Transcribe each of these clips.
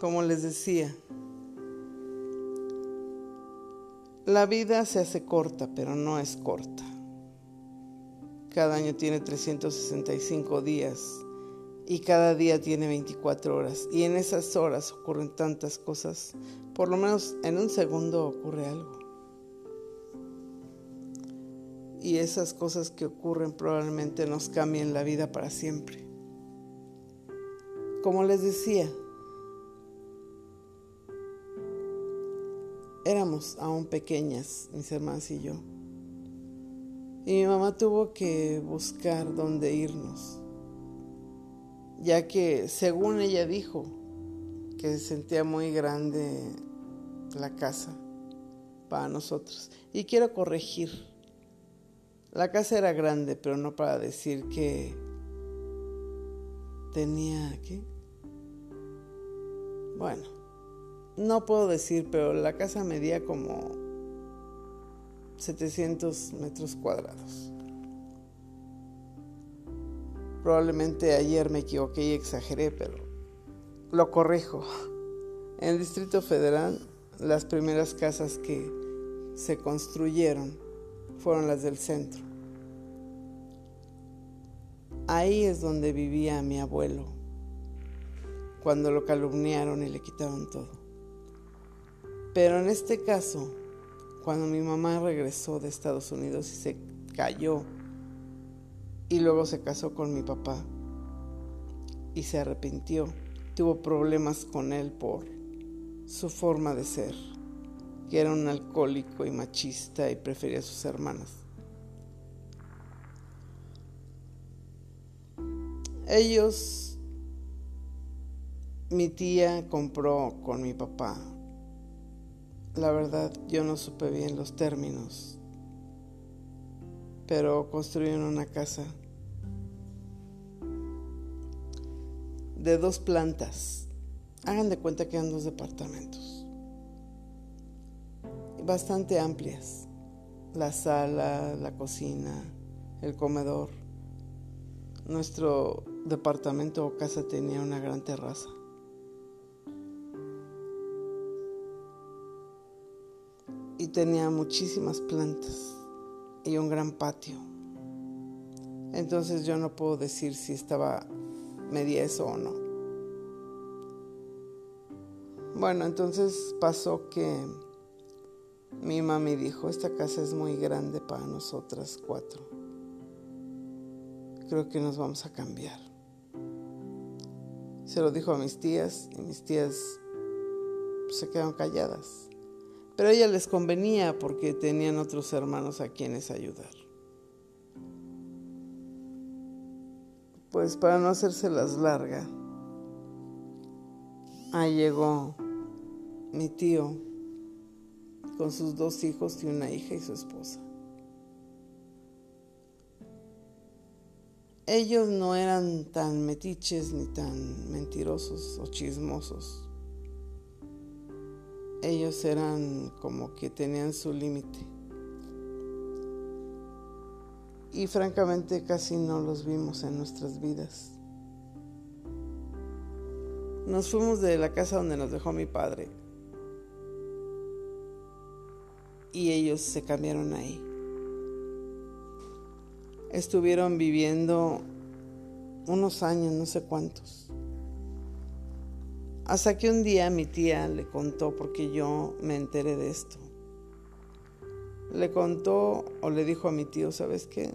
Como les decía, la vida se hace corta, pero no es corta. Cada año tiene 365 días y cada día tiene 24 horas. Y en esas horas ocurren tantas cosas. Por lo menos en un segundo ocurre algo. Y esas cosas que ocurren probablemente nos cambien la vida para siempre. Como les decía, Éramos aún pequeñas, mis hermanas y yo. Y mi mamá tuvo que buscar dónde irnos, ya que según ella dijo que se sentía muy grande la casa para nosotros. Y quiero corregir, la casa era grande, pero no para decir que tenía, ¿qué? Bueno, no puedo decir, pero la casa medía como 700 metros cuadrados. Probablemente ayer me equivoqué y exageré, pero lo corrijo. En el Distrito Federal, las primeras casas que se construyeron fueron las del centro. Ahí es donde vivía mi abuelo, cuando lo calumniaron y le quitaron todo. Pero en este caso, cuando mi mamá regresó de Estados Unidos y se cayó y luego se casó con mi papá y se arrepintió, tuvo problemas con él por su forma de ser, que era un alcohólico y machista y prefería a sus hermanas. Ellos, mi tía compró con mi papá la verdad, yo no supe bien los términos, pero construyeron una casa de dos plantas. Hagan de cuenta que eran dos departamentos, bastante amplias. La sala, la cocina, el comedor. Nuestro departamento o casa tenía una gran terraza. Tenía muchísimas plantas y un gran patio. Entonces yo no puedo decir si estaba medía eso o no. Bueno, entonces pasó que mi mami dijo, esta casa es muy grande para nosotras cuatro. Creo que nos vamos a cambiar. Se lo dijo a mis tías y mis tías se quedaron calladas. Pero a ella les convenía porque tenían otros hermanos a quienes ayudar. Pues para no hacérselas larga, ahí llegó mi tío con sus dos hijos y una hija y su esposa. Ellos no eran tan metiches ni tan mentirosos o chismosos ellos eran como que tenían su límite. Y francamente casi no los vimos en nuestras vidas. Nos fuimos de la casa donde nos dejó mi padre. Y ellos se cambiaron ahí. Estuvieron viviendo unos años, no sé cuántos. Hasta que un día mi tía le contó, porque yo me enteré de esto. Le contó o le dijo a mi tío, ¿sabes qué?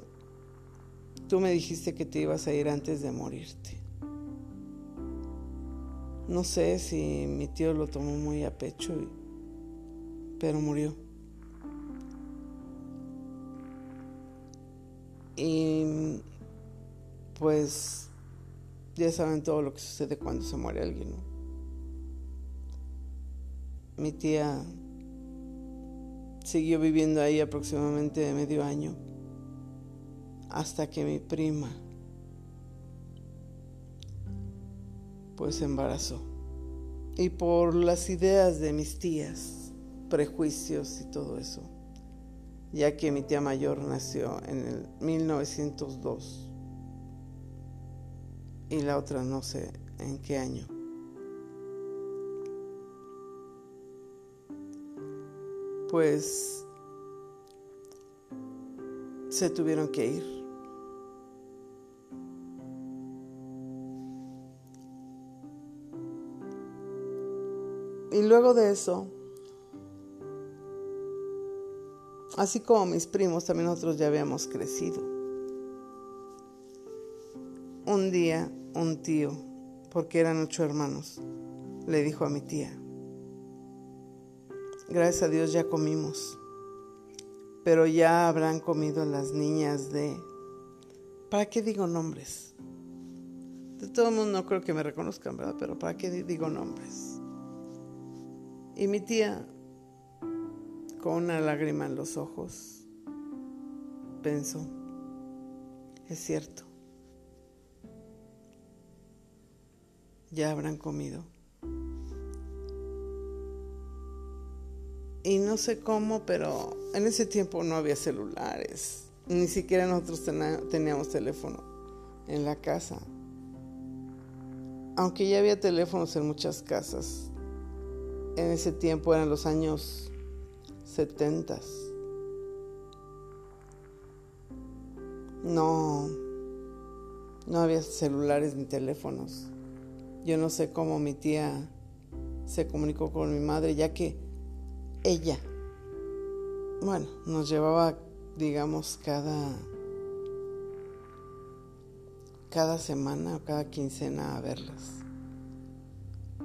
Tú me dijiste que te ibas a ir antes de morirte. No sé si mi tío lo tomó muy a pecho, pero murió. Y pues ya saben todo lo que sucede cuando se muere alguien, ¿no? Mi tía siguió viviendo ahí aproximadamente medio año hasta que mi prima pues se embarazó. Y por las ideas de mis tías, prejuicios y todo eso, ya que mi tía mayor nació en el 1902 y la otra no sé en qué año pues se tuvieron que ir. Y luego de eso, así como mis primos, también nosotros ya habíamos crecido. Un día, un tío, porque eran ocho hermanos, le dijo a mi tía, gracias a Dios ya comimos, pero ya habrán comido las niñas de... ¿Para qué digo nombres? De todo el mundo no creo que me reconozcan, ¿verdad? Pero ¿para qué digo nombres? Y mi tía, con una lágrima en los ojos, pensó, es cierto, ya habrán comido. Y no sé cómo, pero en ese tiempo no había celulares, ni siquiera nosotros teníamos teléfono en la casa. Aunque ya había teléfonos en muchas casas, en ese tiempo eran los años 70. No, no había celulares ni teléfonos. Yo no sé cómo mi tía se comunicó con mi madre, ya que ella, bueno, nos llevaba, digamos, cada, cada semana o cada quincena a verlas,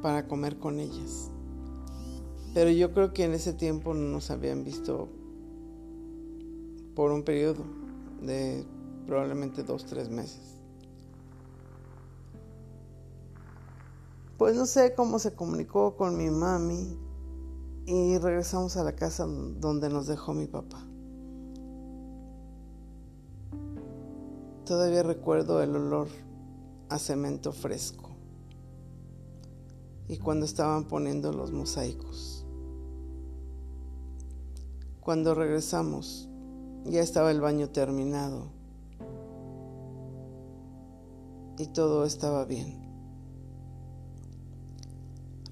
para comer con ellas. Pero yo creo que en ese tiempo no nos habían visto por un periodo de probablemente dos, tres meses. Pues no sé cómo se comunicó con mi mami y regresamos a la casa donde nos dejó mi papá. Todavía recuerdo el olor a cemento fresco y cuando estaban poniendo los mosaicos. Cuando regresamos, ya estaba el baño terminado y todo estaba bien.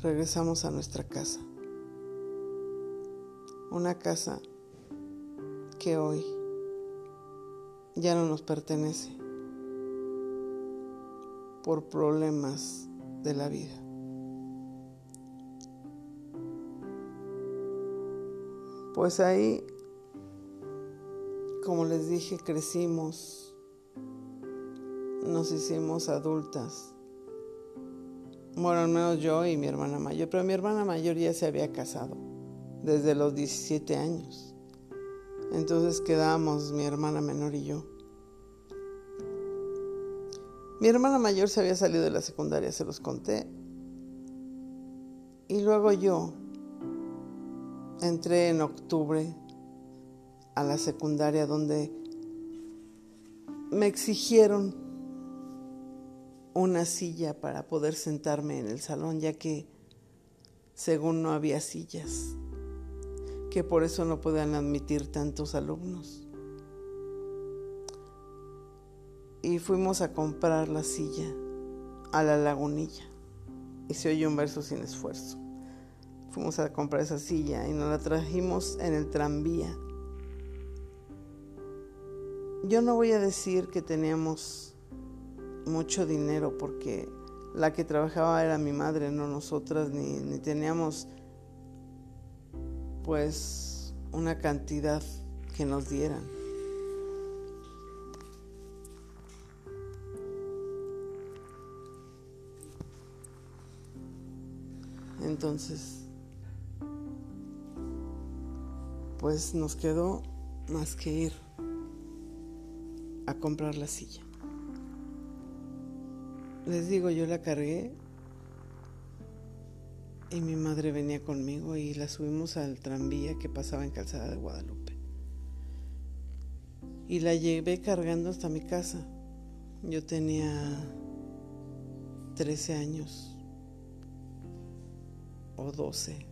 Regresamos a nuestra casa. Una casa que hoy ya no nos pertenece por problemas de la vida. Pues ahí, como les dije, crecimos, nos hicimos adultas. Bueno, menos yo y mi hermana mayor, pero mi hermana mayor ya se había casado desde los 17 años. Entonces quedamos mi hermana menor y yo. Mi hermana mayor se había salido de la secundaria, se los conté. Y luego yo entré en octubre a la secundaria donde me exigieron una silla para poder sentarme en el salón, ya que según no había sillas, que por eso no podían admitir tantos alumnos. Y fuimos a comprar la silla a la lagunilla y se oye un verso sin esfuerzo fuimos a comprar esa silla y nos la trajimos en el tranvía. Yo no voy a decir que teníamos mucho dinero porque la que trabajaba era mi madre, no nosotras, ni, ni teníamos pues una cantidad que nos dieran. Entonces, pues nos quedó más que ir a comprar la silla. Les digo, yo la cargué y mi madre venía conmigo y la subimos al tranvía que pasaba en Calzada de Guadalupe. Y la llevé cargando hasta mi casa. Yo tenía 13 años o 12.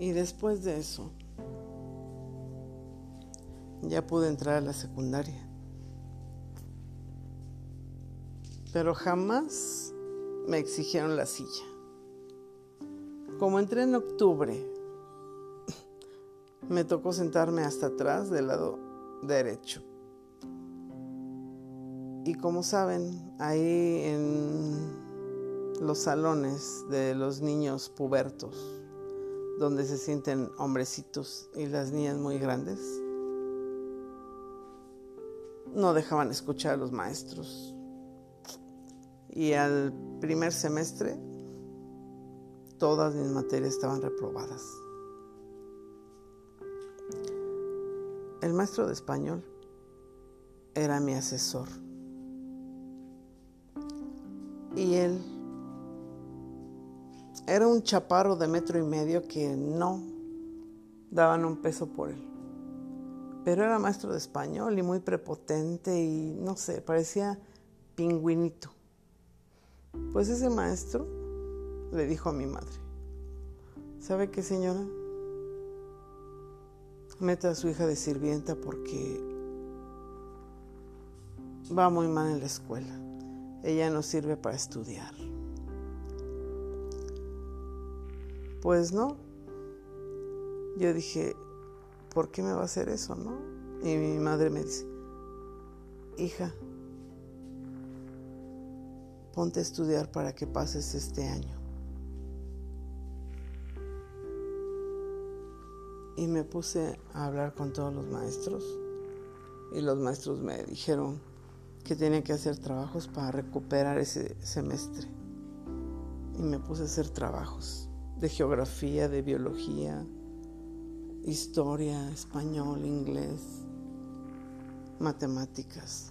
Y después de eso, ya pude entrar a la secundaria. Pero jamás me exigieron la silla. Como entré en octubre, me tocó sentarme hasta atrás del lado derecho. Y como saben, ahí en los salones de los niños pubertos, donde se sienten hombrecitos y las niñas muy grandes, no dejaban escuchar a los maestros. Y al primer semestre, todas mis materias estaban reprobadas. El maestro de español era mi asesor. Y él era un chaparro de metro y medio que no daban un peso por él. Pero era maestro de español y muy prepotente y no sé, parecía pingüinito. Pues ese maestro le dijo a mi madre, ¿sabe qué señora? Meta a su hija de sirvienta porque va muy mal en la escuela. Ella no sirve para estudiar. Pues no. Yo dije, ¿por qué me va a hacer eso, no? Y mi madre me dice, hija, ponte a estudiar para que pases este año. Y me puse a hablar con todos los maestros y los maestros me dijeron que tenía que hacer trabajos para recuperar ese semestre. Y me puse a hacer trabajos de geografía, de biología, historia, español, inglés, matemáticas.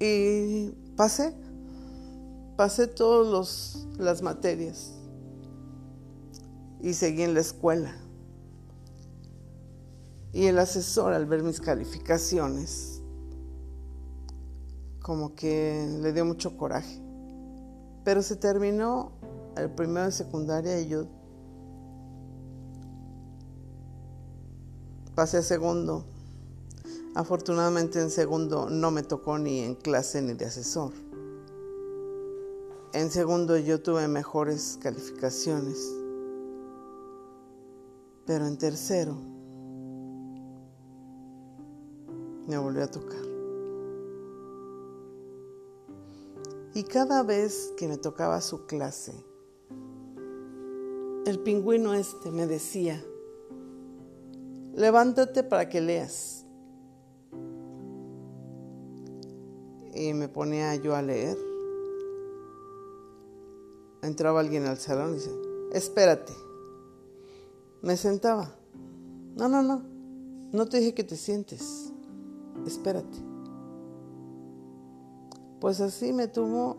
Y pasé, pasé todas las materias y seguí en la escuela. Y el asesor al ver mis calificaciones, como que le dio mucho coraje. Pero se terminó el primero de secundaria y yo pasé a segundo Afortunadamente en segundo no me tocó ni en clase ni de asesor. En segundo yo tuve mejores calificaciones. Pero en tercero me volvió a tocar. Y cada vez que me tocaba su clase, el pingüino este me decía, levántate para que leas. Y me ponía yo a leer. Entraba alguien al salón y dice, espérate. Me sentaba. No, no, no. No te dije que te sientes. Espérate. Pues así me tuvo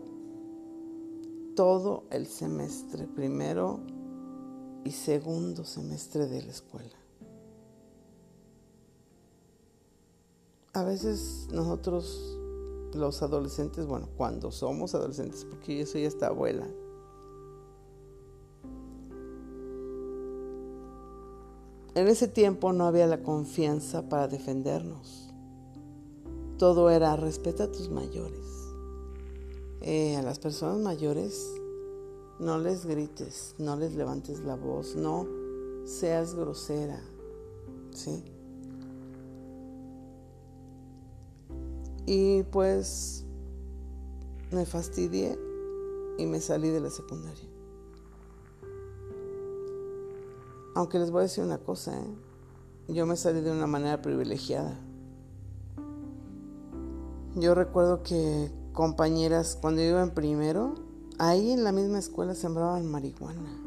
todo el semestre, primero y segundo semestre de la escuela. A veces nosotros los adolescentes, bueno, cuando somos adolescentes, porque yo soy esta abuela. En ese tiempo no había la confianza para defendernos. Todo era respeta a tus mayores. Eh, a las personas mayores no les grites, no les levantes la voz, no seas grosera. ¿Sí? Y pues me fastidié y me salí de la secundaria. Aunque les voy a decir una cosa, ¿eh? yo me salí de una manera privilegiada. Yo recuerdo que compañeras, cuando iba en primero, ahí en la misma escuela sembraban marihuana.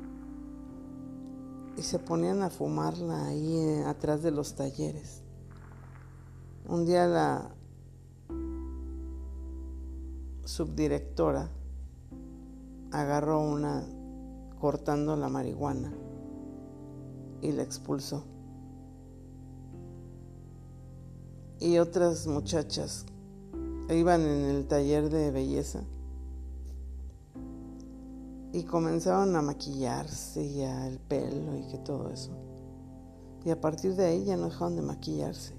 Y se ponían a fumarla ahí eh, atrás de los talleres. Un día la, subdirectora agarró una cortando la marihuana y la expulsó. Y otras muchachas iban en el taller de belleza y comenzaron a maquillarse y el pelo y que todo eso. Y a partir de ahí ya no dejaron de maquillarse.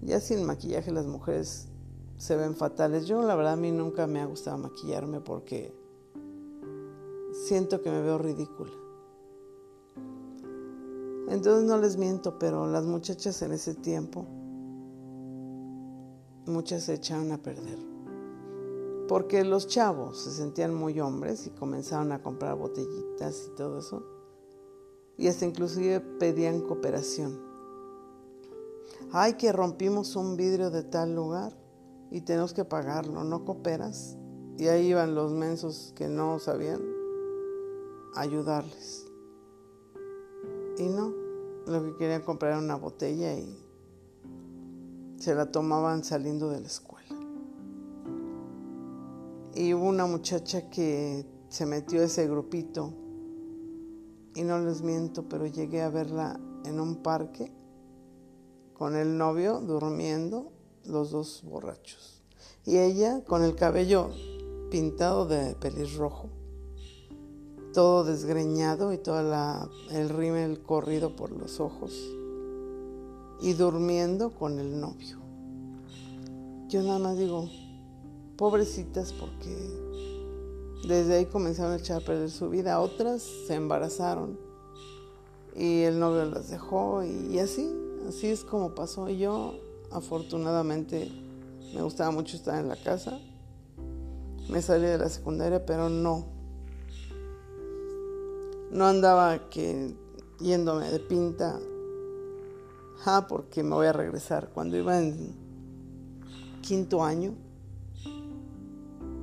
Ya sin maquillaje las mujeres se ven fatales. Yo la verdad a mí nunca me ha gustado maquillarme porque siento que me veo ridícula. Entonces no les miento, pero las muchachas en ese tiempo, muchas se echaron a perder. Porque los chavos se sentían muy hombres y comenzaron a comprar botellitas y todo eso. Y hasta inclusive pedían cooperación. Ay, que rompimos un vidrio de tal lugar y tenemos que pagarlo, ¿no cooperas? Y ahí iban los mensos que no sabían ayudarles. Y no, lo que querían comprar era una botella y se la tomaban saliendo de la escuela. Y hubo una muchacha que se metió a ese grupito y no les miento, pero llegué a verla en un parque con el novio durmiendo, los dos borrachos. Y ella con el cabello pintado de pelirrojo todo desgreñado y todo el rímel corrido por los ojos y durmiendo con el novio. Yo nada más digo, pobrecitas porque desde ahí comenzaron a echar a perder su vida. Otras se embarazaron y el novio las dejó y, así, así es como pasó. Y yo afortunadamente me gustaba mucho estar en la casa. Me salí de la secundaria, pero no, no andaba que yéndome de pinta, ah, porque me voy a regresar. Cuando iba en quinto año,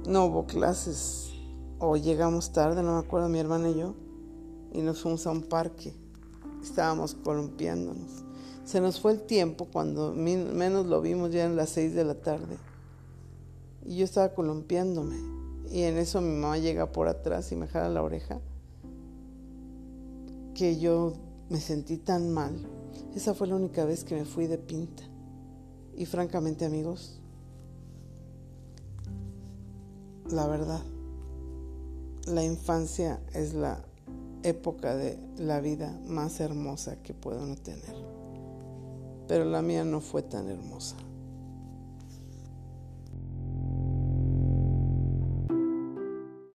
no hubo clases o llegamos tarde, no me acuerdo, mi hermana y yo, y nos fuimos a un parque. Estábamos columpiándonos. Se nos fue el tiempo cuando menos lo vimos, ya en las seis de la tarde. Y yo estaba columpiándome. Y en eso mi mamá llega por atrás y me jala la oreja que yo me sentí tan mal. Esa fue la única vez que me fui de pinta. Y francamente amigos, la verdad, la infancia es la época de la vida más hermosa que puedo tener. Pero la mía no fue tan hermosa.